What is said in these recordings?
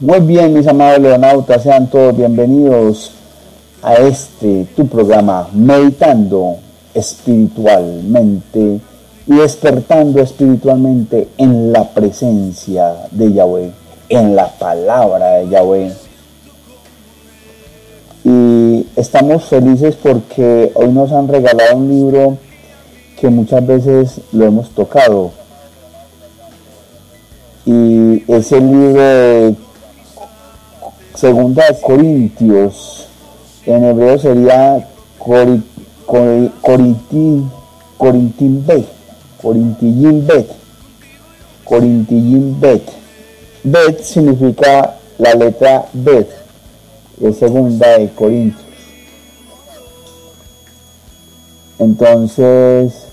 Muy bien, mis amados leonautas, sean todos bienvenidos a este tu programa Meditando espiritualmente y despertando espiritualmente en la presencia de Yahweh, en la palabra de Yahweh. Y estamos felices porque hoy nos han regalado un libro que muchas veces lo hemos tocado. Y es el libro Segunda de Corintios. En hebreo sería Corintín Bet. Corintillín Bet. Corintillín Bet. Bet significa la letra Bet. Es segunda de Corintios. Entonces,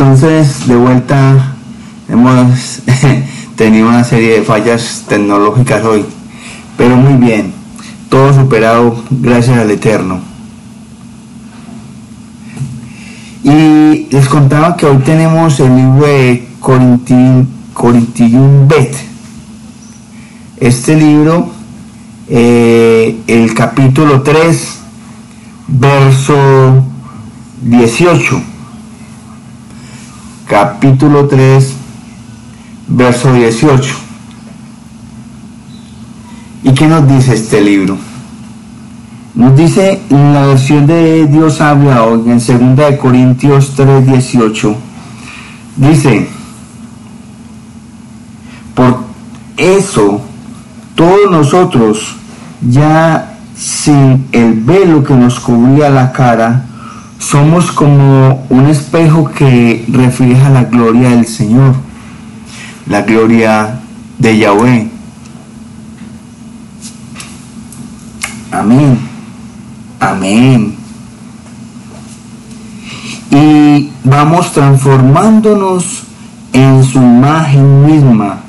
entonces de vuelta hemos tenido una serie de fallas tecnológicas hoy, pero muy bien, todo superado gracias al Eterno. Y les contaba que hoy tenemos el libro de Corintillum Bet. Este libro, eh, el capítulo 3, verso 18 capítulo 3, verso 18. ¿Y qué nos dice este libro? Nos dice en la versión de Dios habla hoy, en 2 Corintios 3, 18, dice, por eso todos nosotros, ya sin el velo que nos cubría la cara, somos como un espejo que refleja la gloria del Señor, la gloria de Yahweh. Amén. Amén. Y vamos transformándonos en su imagen misma,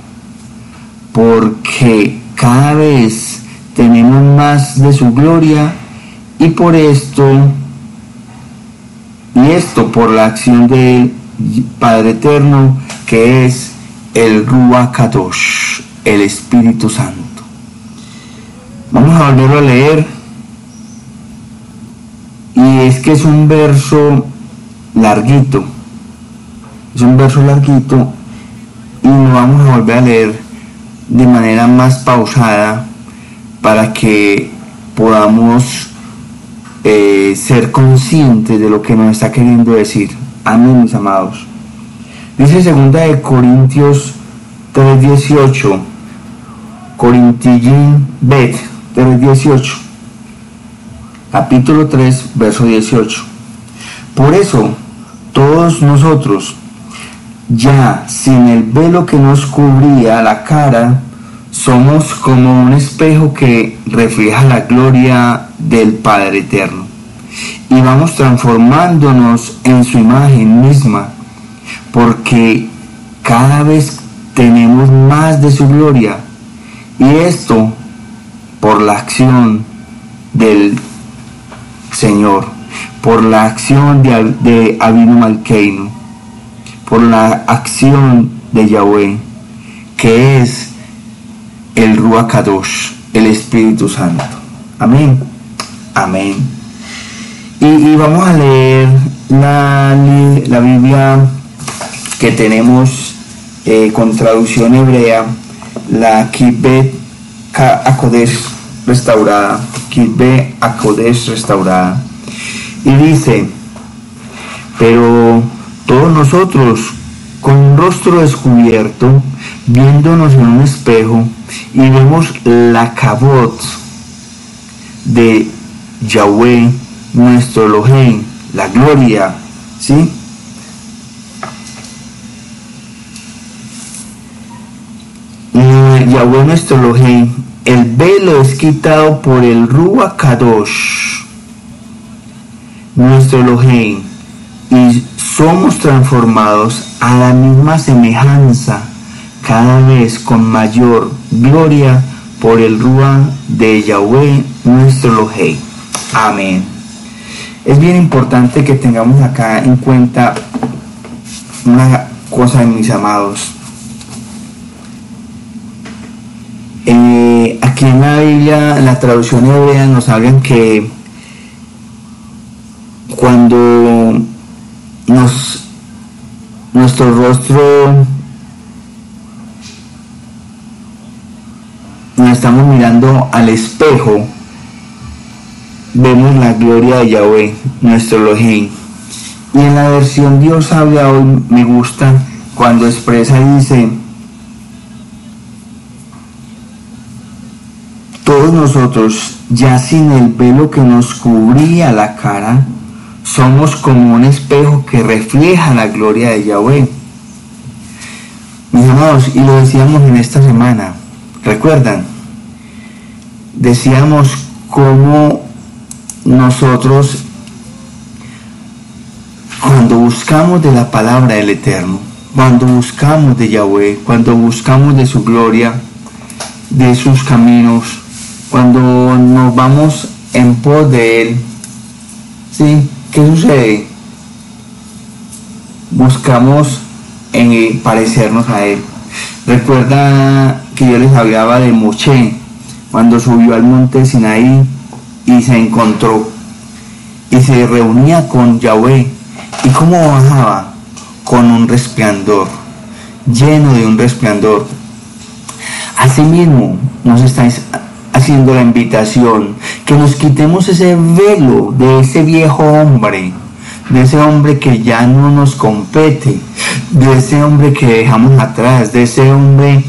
porque cada vez tenemos más de su gloria y por esto y esto por la acción del Padre Eterno, que es el Ruach el Espíritu Santo. Vamos a volverlo a leer. Y es que es un verso larguito. Es un verso larguito. Y lo vamos a volver a leer de manera más pausada para que podamos eh, ser conscientes de lo que nos está queriendo decir. Amén, mis amados. Dice segunda de Corintios 3.18, Corintillín Bet 3.18, capítulo 3, verso 18. Por eso, todos nosotros, ya sin el velo que nos cubría la cara, somos como un espejo que refleja la gloria del Padre Eterno. Y vamos transformándonos en su imagen misma, porque cada vez tenemos más de su gloria. Y esto por la acción del Señor, por la acción de, de Abinu Malkeinu, por la acción de Yahweh, que es el Ruach Kadosh, el Espíritu Santo. Amén. Amén. Y, vamos a leer la, la, Biblia que tenemos eh, con traducción hebrea, la Kibbet Akodesh restaurada. Kibbet Akodesh restaurada. Y dice, pero todos nosotros con rostro descubierto, viéndonos en un espejo, y vemos la cabot de Yahweh, nuestro Elohim, la gloria, ¿sí? Yahweh nuestro Elohim, el velo es quitado por el Ruach Kadosh, nuestro Elohim, y somos transformados a la misma semejanza cada vez con mayor gloria por el Ruach de Yahweh nuestro Elohei. Amén. Es bien importante que tengamos acá en cuenta una cosa, mis amados. Eh, aquí en la Biblia, la traducción hebrea, nos hablan que cuando nos, nuestro rostro estamos mirando al espejo, vemos la gloria de Yahweh, nuestro Elohim. Y en la versión Dios habla hoy me gusta cuando expresa y dice, todos nosotros, ya sin el velo que nos cubría la cara, somos como un espejo que refleja la gloria de Yahweh. Mis amados, y lo decíamos en esta semana, ¿recuerdan? Decíamos cómo nosotros, cuando buscamos de la palabra del Eterno, cuando buscamos de Yahweh, cuando buscamos de su gloria, de sus caminos, cuando nos vamos en pos de Él, ¿sí? ¿Qué sucede? Buscamos en parecernos a Él. Recuerda que yo les hablaba de Moche, cuando subió al monte Sinaí y se encontró y se reunía con Yahweh. ¿Y cómo bajaba? Con un resplandor, lleno de un resplandor. Asimismo, nos estáis haciendo la invitación que nos quitemos ese velo de ese viejo hombre, de ese hombre que ya no nos compete, de ese hombre que dejamos atrás, de ese hombre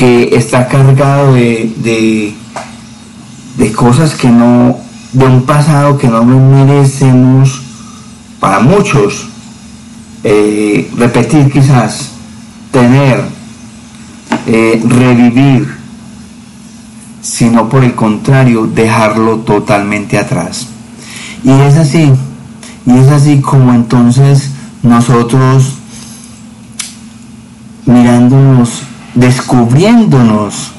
que está cargado de, de, cosas que no, de un pasado que no merecemos para muchos. Eh, repetir quizás, tener, eh, revivir, sino por el contrario, dejarlo totalmente atrás. Y es así, y es así como entonces nosotros mirándonos descubriéndonos,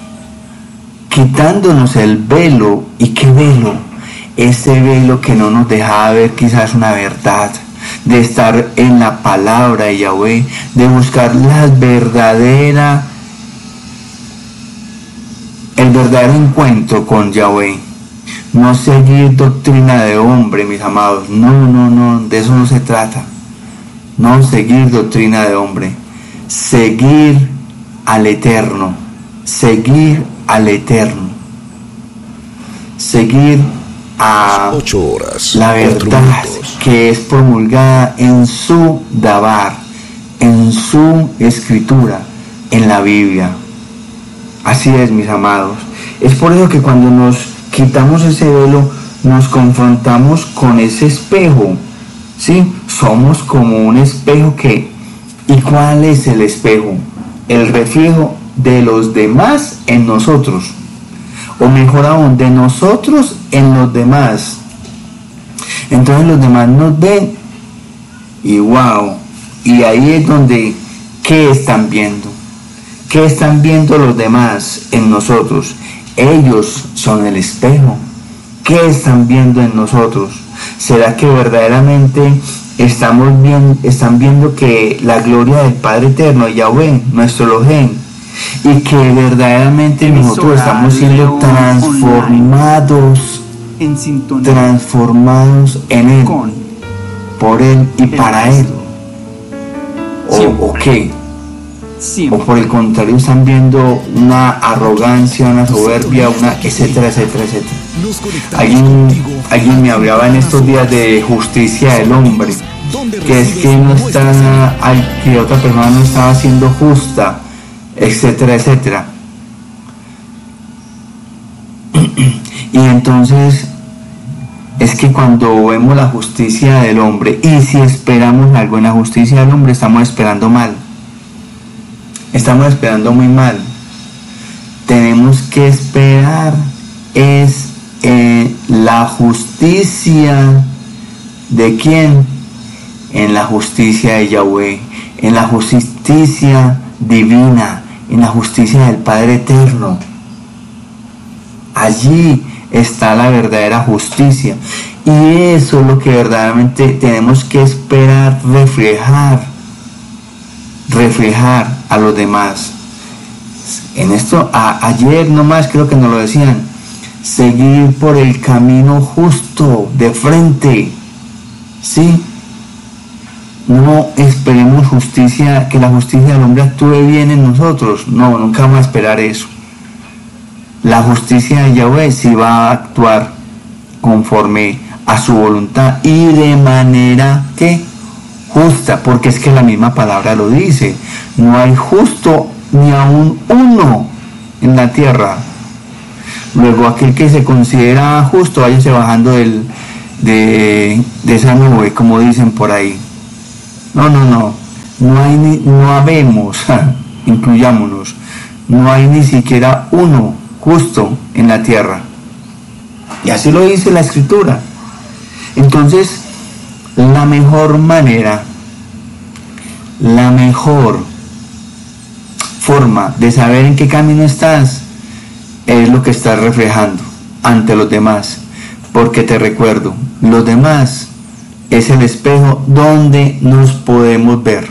quitándonos el velo. ¿Y qué velo? Ese velo que no nos dejaba ver quizás una verdad, de estar en la palabra de Yahweh, de buscar la verdadera, el verdadero encuentro con Yahweh. No seguir doctrina de hombre, mis amados. No, no, no, de eso no se trata. No seguir doctrina de hombre. Seguir al eterno, seguir al eterno, seguir a la verdad que es promulgada en su Dabar, en su escritura, en la Biblia. Así es, mis amados. Es por eso que cuando nos quitamos ese velo, nos confrontamos con ese espejo. ¿Sí? Somos como un espejo que... ¿Y cuál es el espejo? El reflejo de los demás en nosotros. O mejor aún, de nosotros en los demás. Entonces los demás nos ven y wow. Y ahí es donde, ¿qué están viendo? ¿Qué están viendo los demás en nosotros? Ellos son el espejo. ¿Qué están viendo en nosotros? ¿Será que verdaderamente estamos viendo, están viendo que la gloria del Padre Eterno, Yahweh, nuestro Elohim, y que verdaderamente nosotros estamos siendo transformados, transformados en Él, por Él y para Él. ¿O, qué? O por el contrario están viendo una arrogancia, una soberbia, una etcétera, etcétera, etcétera. Alguien, alguien me hablaba en estos días de justicia del hombre que es que no está, que otra persona no estaba siendo justa, etcétera, etcétera. y entonces es que cuando vemos la justicia del hombre y si esperamos algo en la justicia del hombre, estamos esperando mal. Estamos esperando muy mal. Tenemos que esperar es eh, la justicia de quién? en la justicia de Yahweh, en la justicia divina, en la justicia del Padre Eterno. Allí está la verdadera justicia. Y eso es lo que verdaderamente tenemos que esperar reflejar, reflejar a los demás. En esto, ayer nomás creo que nos lo decían, seguir por el camino justo, de frente, ¿sí? No esperemos justicia, que la justicia del hombre actúe bien en nosotros, no, nunca vamos a esperar eso. La justicia de Yahweh sí va a actuar conforme a su voluntad y de manera que justa, porque es que la misma palabra lo dice, no hay justo ni aún uno en la tierra. Luego aquel que se considera justo, váyase bajando del, de, esa nube, como dicen por ahí. No, no, no, no hay ni, no habemos, incluyámonos, no hay ni siquiera uno justo en la tierra. Y así lo dice la escritura. Entonces, la mejor manera, la mejor forma de saber en qué camino estás es lo que estás reflejando ante los demás. Porque te recuerdo, los demás es el espejo donde nos podemos ver.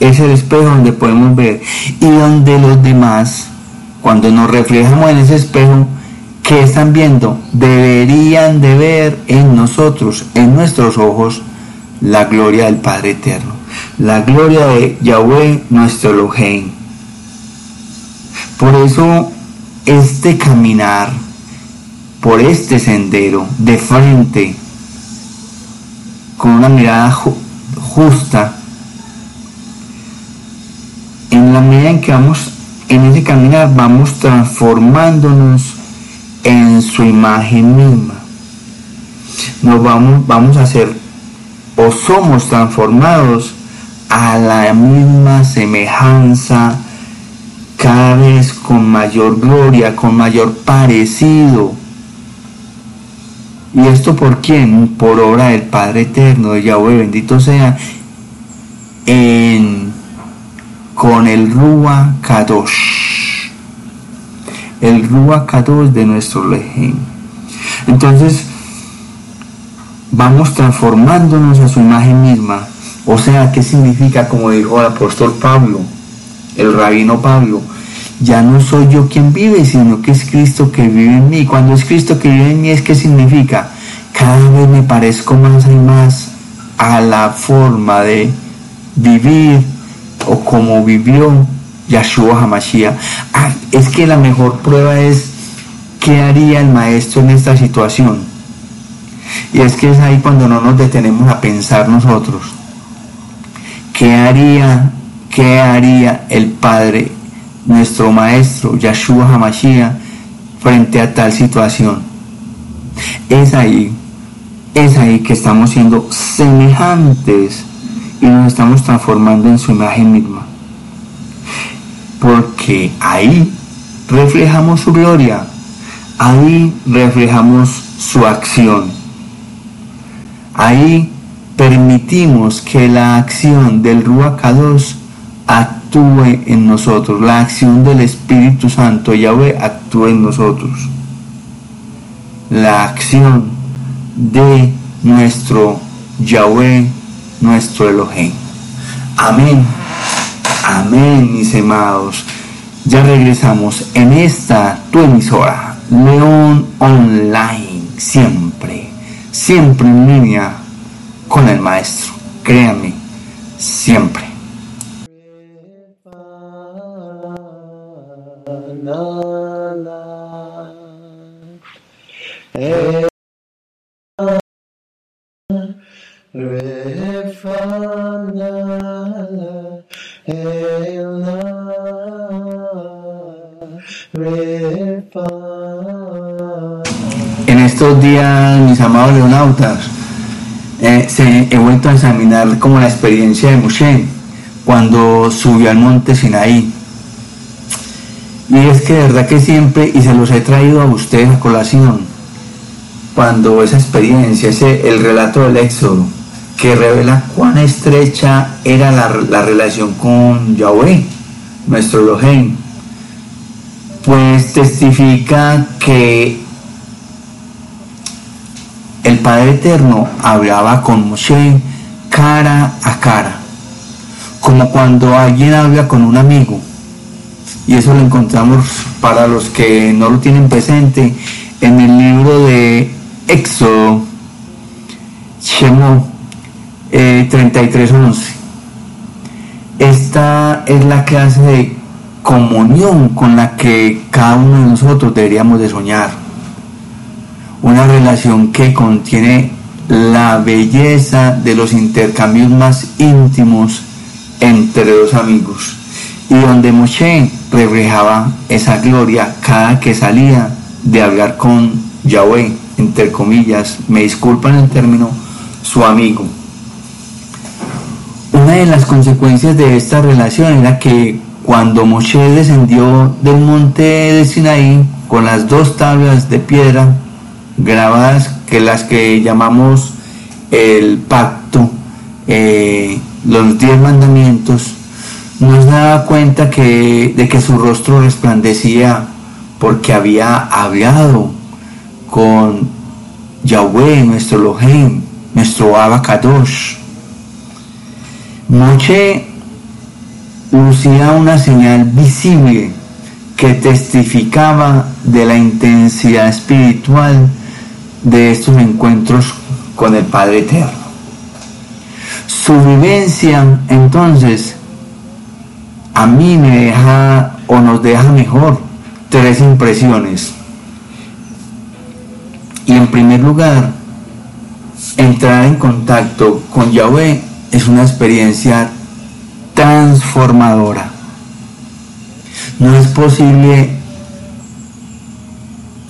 Es el espejo donde podemos ver. Y donde los demás, cuando nos reflejamos en ese espejo, que están viendo? Deberían de ver en nosotros, en nuestros ojos, la gloria del Padre Eterno. La gloria de Yahweh, nuestro Elohim. Por eso, este caminar por este sendero de frente, con una mirada justa, en la medida en que vamos en ese caminar, vamos transformándonos en su imagen misma. Nos vamos, vamos a ser o somos transformados a la misma semejanza, cada vez con mayor gloria, con mayor parecido. ¿Y esto por quién? Por obra del Padre Eterno, de Yahweh, bendito sea, en, con el Rúa Kadosh el Ruach de nuestro Lejín. Entonces, vamos transformándonos a su imagen misma. O sea, ¿qué significa? Como dijo el apóstol Pablo, el rabino Pablo, ya no soy yo quien vive, sino que es Cristo que vive en mí. Cuando es Cristo que vive en mí, es que significa, cada vez me parezco más y más a la forma de vivir o como vivió Yahshua HaMashiach. Ah, es que la mejor prueba es qué haría el maestro en esta situación. Y es que es ahí cuando no nos detenemos a pensar nosotros. ¿Qué haría, qué haría el Padre, nuestro Maestro, Yahshua HaMashiach, frente a tal situación? Es ahí, es ahí que estamos siendo semejantes y nos estamos transformando en su imagen misma porque ahí reflejamos su gloria, ahí reflejamos su acción, ahí permitimos que la acción del Ruach actúe en nosotros, la acción del Espíritu Santo Yahweh actúe en nosotros, la acción de nuestro Yahweh, nuestro Elohim. Amén. Amén, mis amados. Ya regresamos en esta tu emisora, León Online, siempre, siempre en línea con el maestro. Créanme, siempre. En estos días, mis amados leonautas, eh, se, he vuelto a examinar como la experiencia de Moshe cuando subió al monte Sinaí. Y es que de verdad que siempre, y se los he traído a ustedes a colación, cuando esa experiencia, ese, el relato del Éxodo, que revela cuán estrecha era la, relación con Yahweh, nuestro Elohim, pues testifica que el Padre Eterno hablaba con Moshe cara a cara, como cuando alguien habla con un amigo. Y eso lo encontramos para los que no lo tienen presente en el libro de Éxodo, Shemo eh, 33.11. Esta es la clase de comunión con la que cada uno de nosotros deberíamos de soñar. Una relación que contiene la belleza de los intercambios más íntimos entre dos amigos y donde Moshe reflejaba esa gloria cada que salía de hablar con Yahweh, entre comillas, me disculpan el término, su amigo. Una de las consecuencias de esta relación era que cuando Moshe descendió del monte de Sinaí con las dos tablas de piedra grabadas, que las que llamamos el pacto, eh, los diez mandamientos, nos daba cuenta de que su rostro resplandecía porque había hablado con Yahweh, nuestro Elohim, nuestro Abacadosh. Moche lucía una señal visible que testificaba de la intensidad espiritual de estos encuentros con el Padre Eterno. Su vivencia entonces a mí me deja o nos deja mejor tres impresiones. Y en primer lugar, entrar en contacto con Yahweh es una experiencia transformadora. No es posible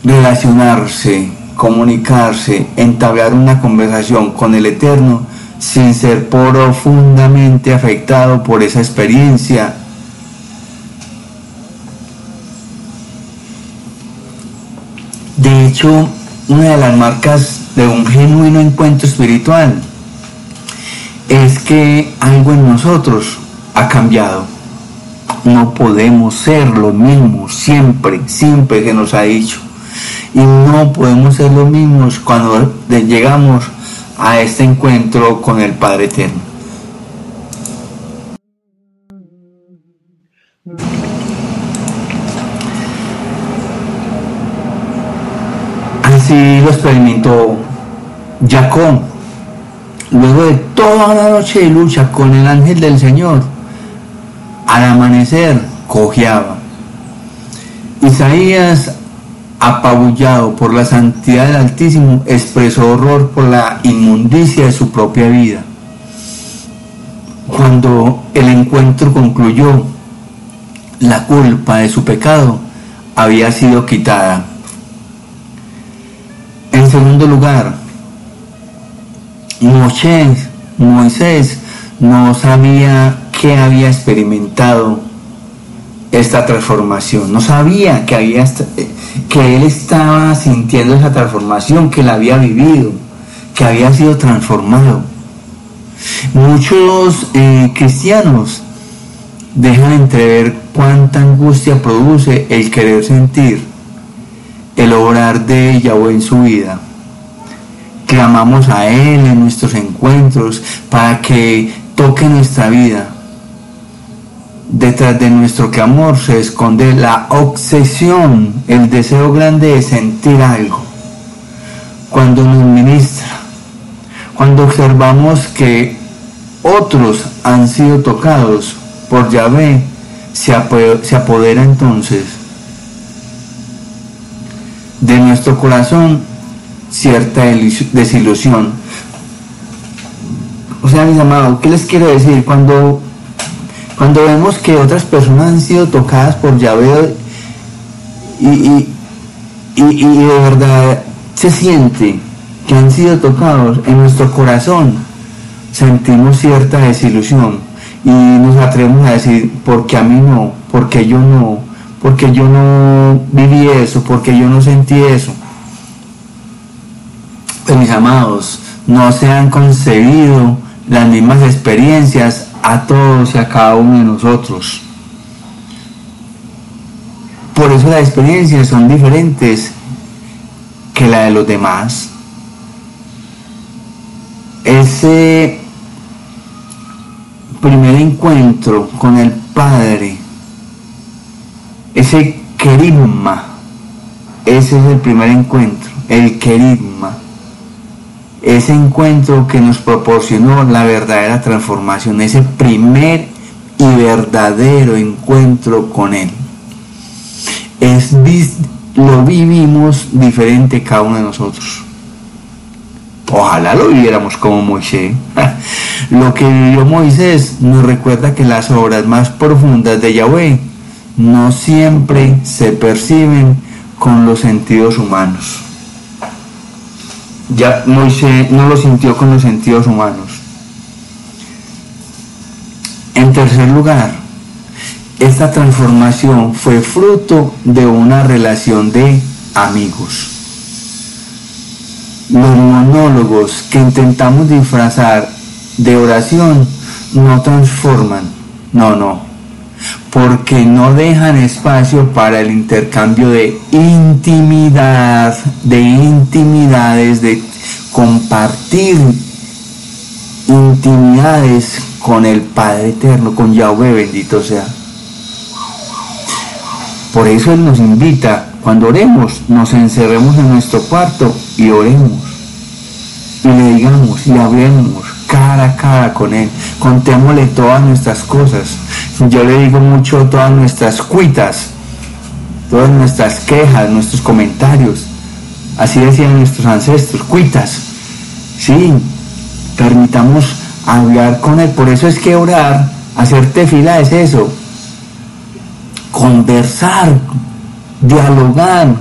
relacionarse, comunicarse, entablar una conversación con el Eterno sin ser profundamente afectado por esa experiencia De hecho, una de las marcas de un genuino encuentro espiritual es que algo en nosotros ha cambiado. No podemos ser lo mismos siempre, siempre que nos ha dicho. Y no podemos ser los mismos cuando llegamos a este encuentro con el Padre Eterno. Así lo experimentó Jacob. Luego de toda la noche de lucha con el ángel del Señor, al amanecer cojeaba. Isaías, apabullado por la santidad del Altísimo, expresó horror por la inmundicia de su propia vida. Cuando el encuentro concluyó, la culpa de su pecado había sido quitada en segundo lugar, Moisés, Moisés no sabía que había experimentado esta transformación, no sabía que, había, que él estaba sintiendo esa transformación, que la había vivido, que había sido transformado. Muchos eh, cristianos dejan entrever cuánta angustia produce el querer sentir el obrar de Yahweh en su vida. Clamamos a Él en nuestros encuentros para que toque nuestra vida. Detrás de nuestro clamor se esconde la obsesión, el deseo grande de sentir algo. Cuando nos ministra, cuando observamos que otros han sido tocados por Yahvé, se apodera entonces de nuestro corazón cierta desilusión. O sea, mis amados, ¿qué les quiero decir? Cuando, cuando vemos que otras personas han sido tocadas por Yahvé y, y, y, de verdad se siente que han sido tocados en nuestro corazón, sentimos cierta desilusión y nos atrevemos a decir, porque a mí no, porque yo no, porque yo no viví eso, porque yo no sentí eso. Mis amados, no se han concebido las mismas experiencias a todos y a cada uno de nosotros. Por eso las experiencias son diferentes que la de los demás. Ese primer encuentro con el Padre, ese querigma, ese es el primer encuentro, el querigma, ese encuentro que nos proporcionó la verdadera transformación, ese primer y verdadero encuentro con Él. Es, lo vivimos diferente cada uno de nosotros. Ojalá lo viviéramos como Moisés. lo que vivió Moisés nos recuerda que las obras más profundas de Yahweh no siempre se perciben con los sentidos humanos. Ya Moisés no lo sintió con los sentidos humanos. En tercer lugar, esta transformación fue fruto de una relación de amigos. Los monólogos que intentamos disfrazar de oración no transforman, no, no, porque no dejan espacio para el intercambio de intimidad, de intimidades, de compartir intimidades con el Padre Eterno, con Yahweh bendito sea. Por eso Él nos invita, cuando oremos, nos encerremos en nuestro cuarto y oremos. Y le digamos y hablemos cara a cara con Él. Contémosle todas nuestras cosas. Yo le digo mucho todas nuestras cuitas, todas nuestras quejas, nuestros comentarios. Así decían nuestros ancestros, cuitas. Sí, permitamos hablar con Él. Por eso es que orar, hacer tefila es eso. Conversar, dialogar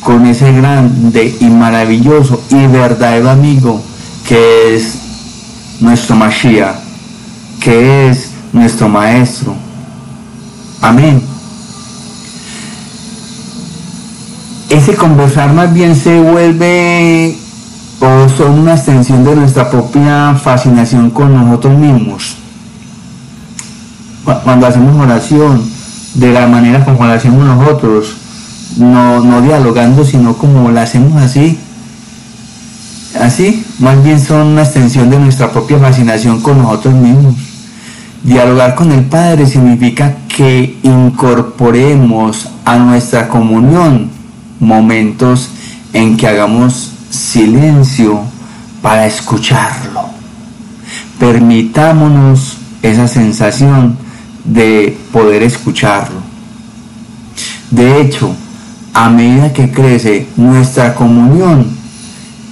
con ese grande y maravilloso y verdadero amigo que es nuestro Mashiach, que es nuestro Maestro. Amén. Ese conversar más bien se vuelve o son una extensión de nuestra propia fascinación con nosotros mismos. Cuando hacemos oración, de la manera como la hacemos nosotros, no, no dialogando, sino como la hacemos así, así, más bien son una extensión de nuestra propia fascinación con nosotros mismos. Dialogar con el Padre significa que incorporemos a nuestra comunión momentos en que hagamos silencio para escucharlo. Permitámonos esa sensación de poder escucharlo. De hecho, a medida que crece nuestra comunión,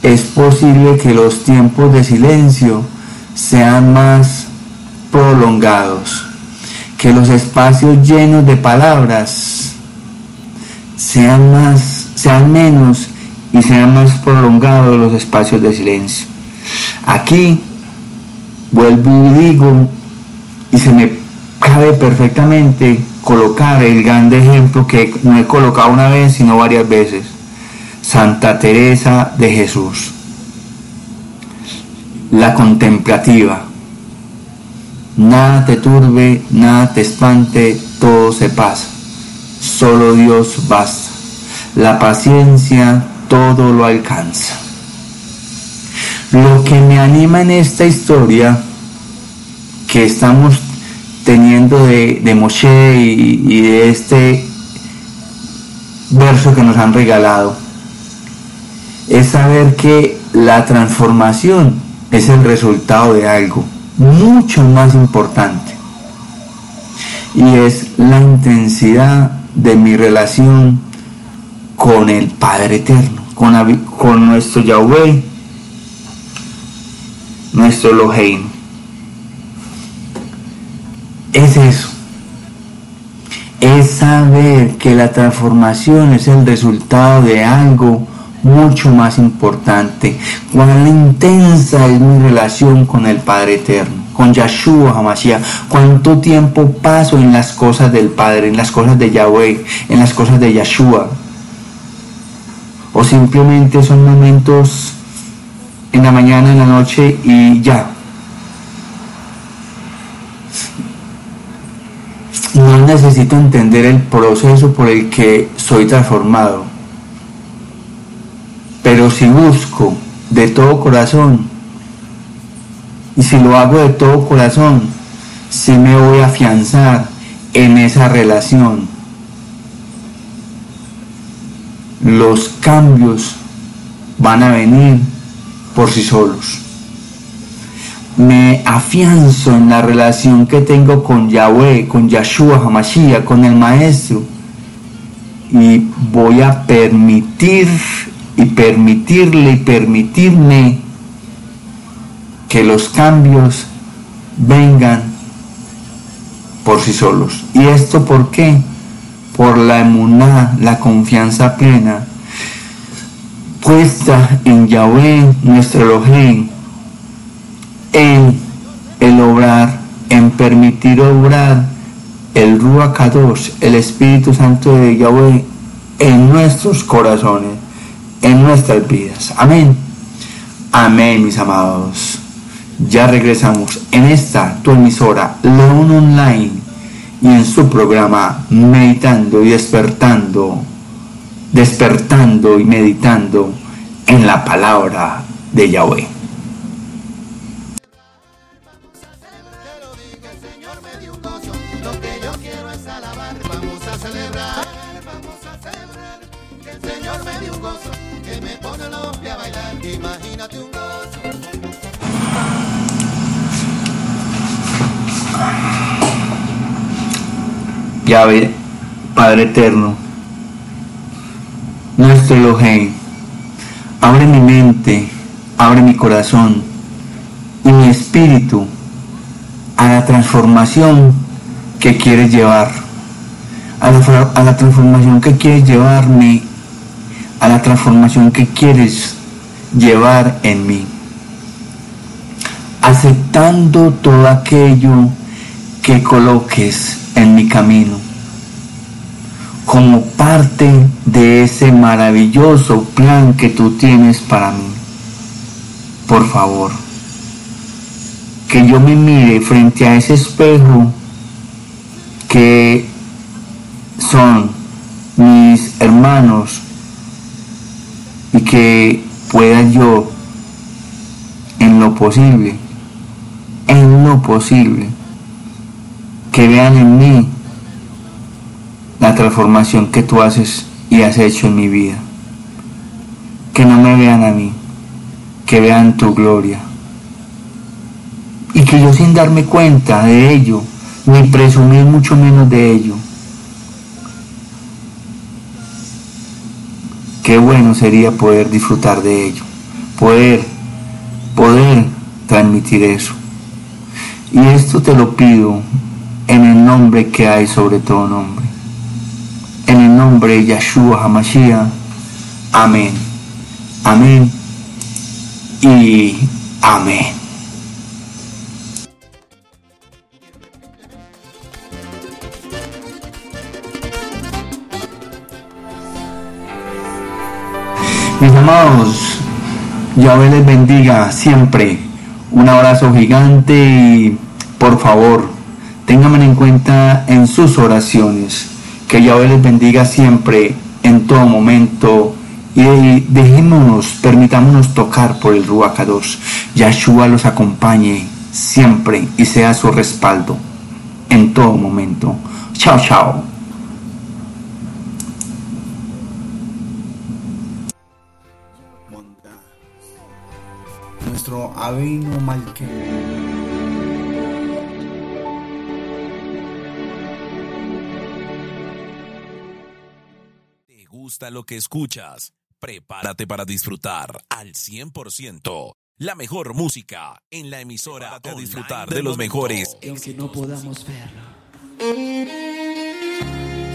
es posible que los tiempos de silencio sean más prolongados, que los espacios llenos de palabras sean más, sean menos y sean más prolongados los espacios de silencio. Aquí vuelvo y digo, y se me cabe perfectamente colocar el grande ejemplo que no he colocado una vez, sino varias veces Santa Teresa de Jesús, la contemplativa. Nada te turbe, nada te espante, todo se pasa. Solo Dios basta. La paciencia todo lo alcanza. Lo que me anima en esta historia que estamos teniendo de, de Moshe y, y de este verso que nos han regalado es saber que la transformación es el resultado de algo mucho más importante y es la intensidad de mi relación con el Padre Eterno, con, con nuestro Yahweh, nuestro Elohim. Es eso. Es saber que la transformación es el resultado de algo mucho más importante. Cuán intensa es mi relación con el Padre Eterno, con Yahshua Hamashiach. Cuánto tiempo paso en las cosas del Padre, en las cosas de Yahweh, en las cosas de Yahshua. O simplemente son momentos en la mañana, en la noche y ya. No necesito entender el proceso por el que soy transformado. Pero si busco de todo corazón, y si lo hago de todo corazón, si me voy a afianzar en esa relación. Los cambios van a venir por sí solos. Me afianzo en la relación que tengo con Yahweh, con Yahshua Hamashiach, con el Maestro. Y voy a permitir y permitirle y permitirme que los cambios vengan por sí solos. ¿Y esto por qué? Por la emuná, la confianza plena puesta en Yahweh, nuestro Elohim, en el obrar, en permitir obrar el Ruach el Espíritu Santo de Yahweh, en nuestros corazones, en nuestras vidas. Amén. Amén, mis amados. Ya regresamos en esta tu emisora León Online y en su programa Meditando y Despertando, despertando y meditando en la palabra de Yahweh. Yahweh, Padre Eterno, nuestro Elohim, abre mi mente, abre mi corazón y mi espíritu a la transformación que quieres llevar, a la, a la transformación que quieres llevarme, a la transformación que quieres llevar en mí, aceptando todo aquello que coloques en mi camino como parte de ese maravilloso plan que tú tienes para mí. Por favor, que yo me mire frente a ese espejo que son mis hermanos y que pueda yo en lo posible, en lo posible, que vean en mí la transformación que tú haces y has hecho en mi vida. Que no me vean a mí, que vean tu gloria. Y que yo sin darme cuenta de ello, ni presumir mucho menos de ello, qué bueno sería poder disfrutar de ello, poder, poder transmitir eso. Y esto te lo pido en el nombre que hay sobre todo nombre en el nombre de Yahshua HaMashiach. Amén. Amén. Y amén. Mis amados, Yahweh les bendiga siempre. Un abrazo gigante y por favor, ténganme en cuenta en sus oraciones. Que Yahweh les bendiga siempre, en todo momento. Y dejémonos, permitámonos tocar por el Ruach Kadosh. Yahshua los acompañe siempre y sea su respaldo en todo momento. Chao, chao. Nuestro Avino Malque. Gusta lo que escuchas, prepárate para disfrutar al 100% la mejor música en la emisora de disfrutar de los mejores. Aunque no podamos verlo.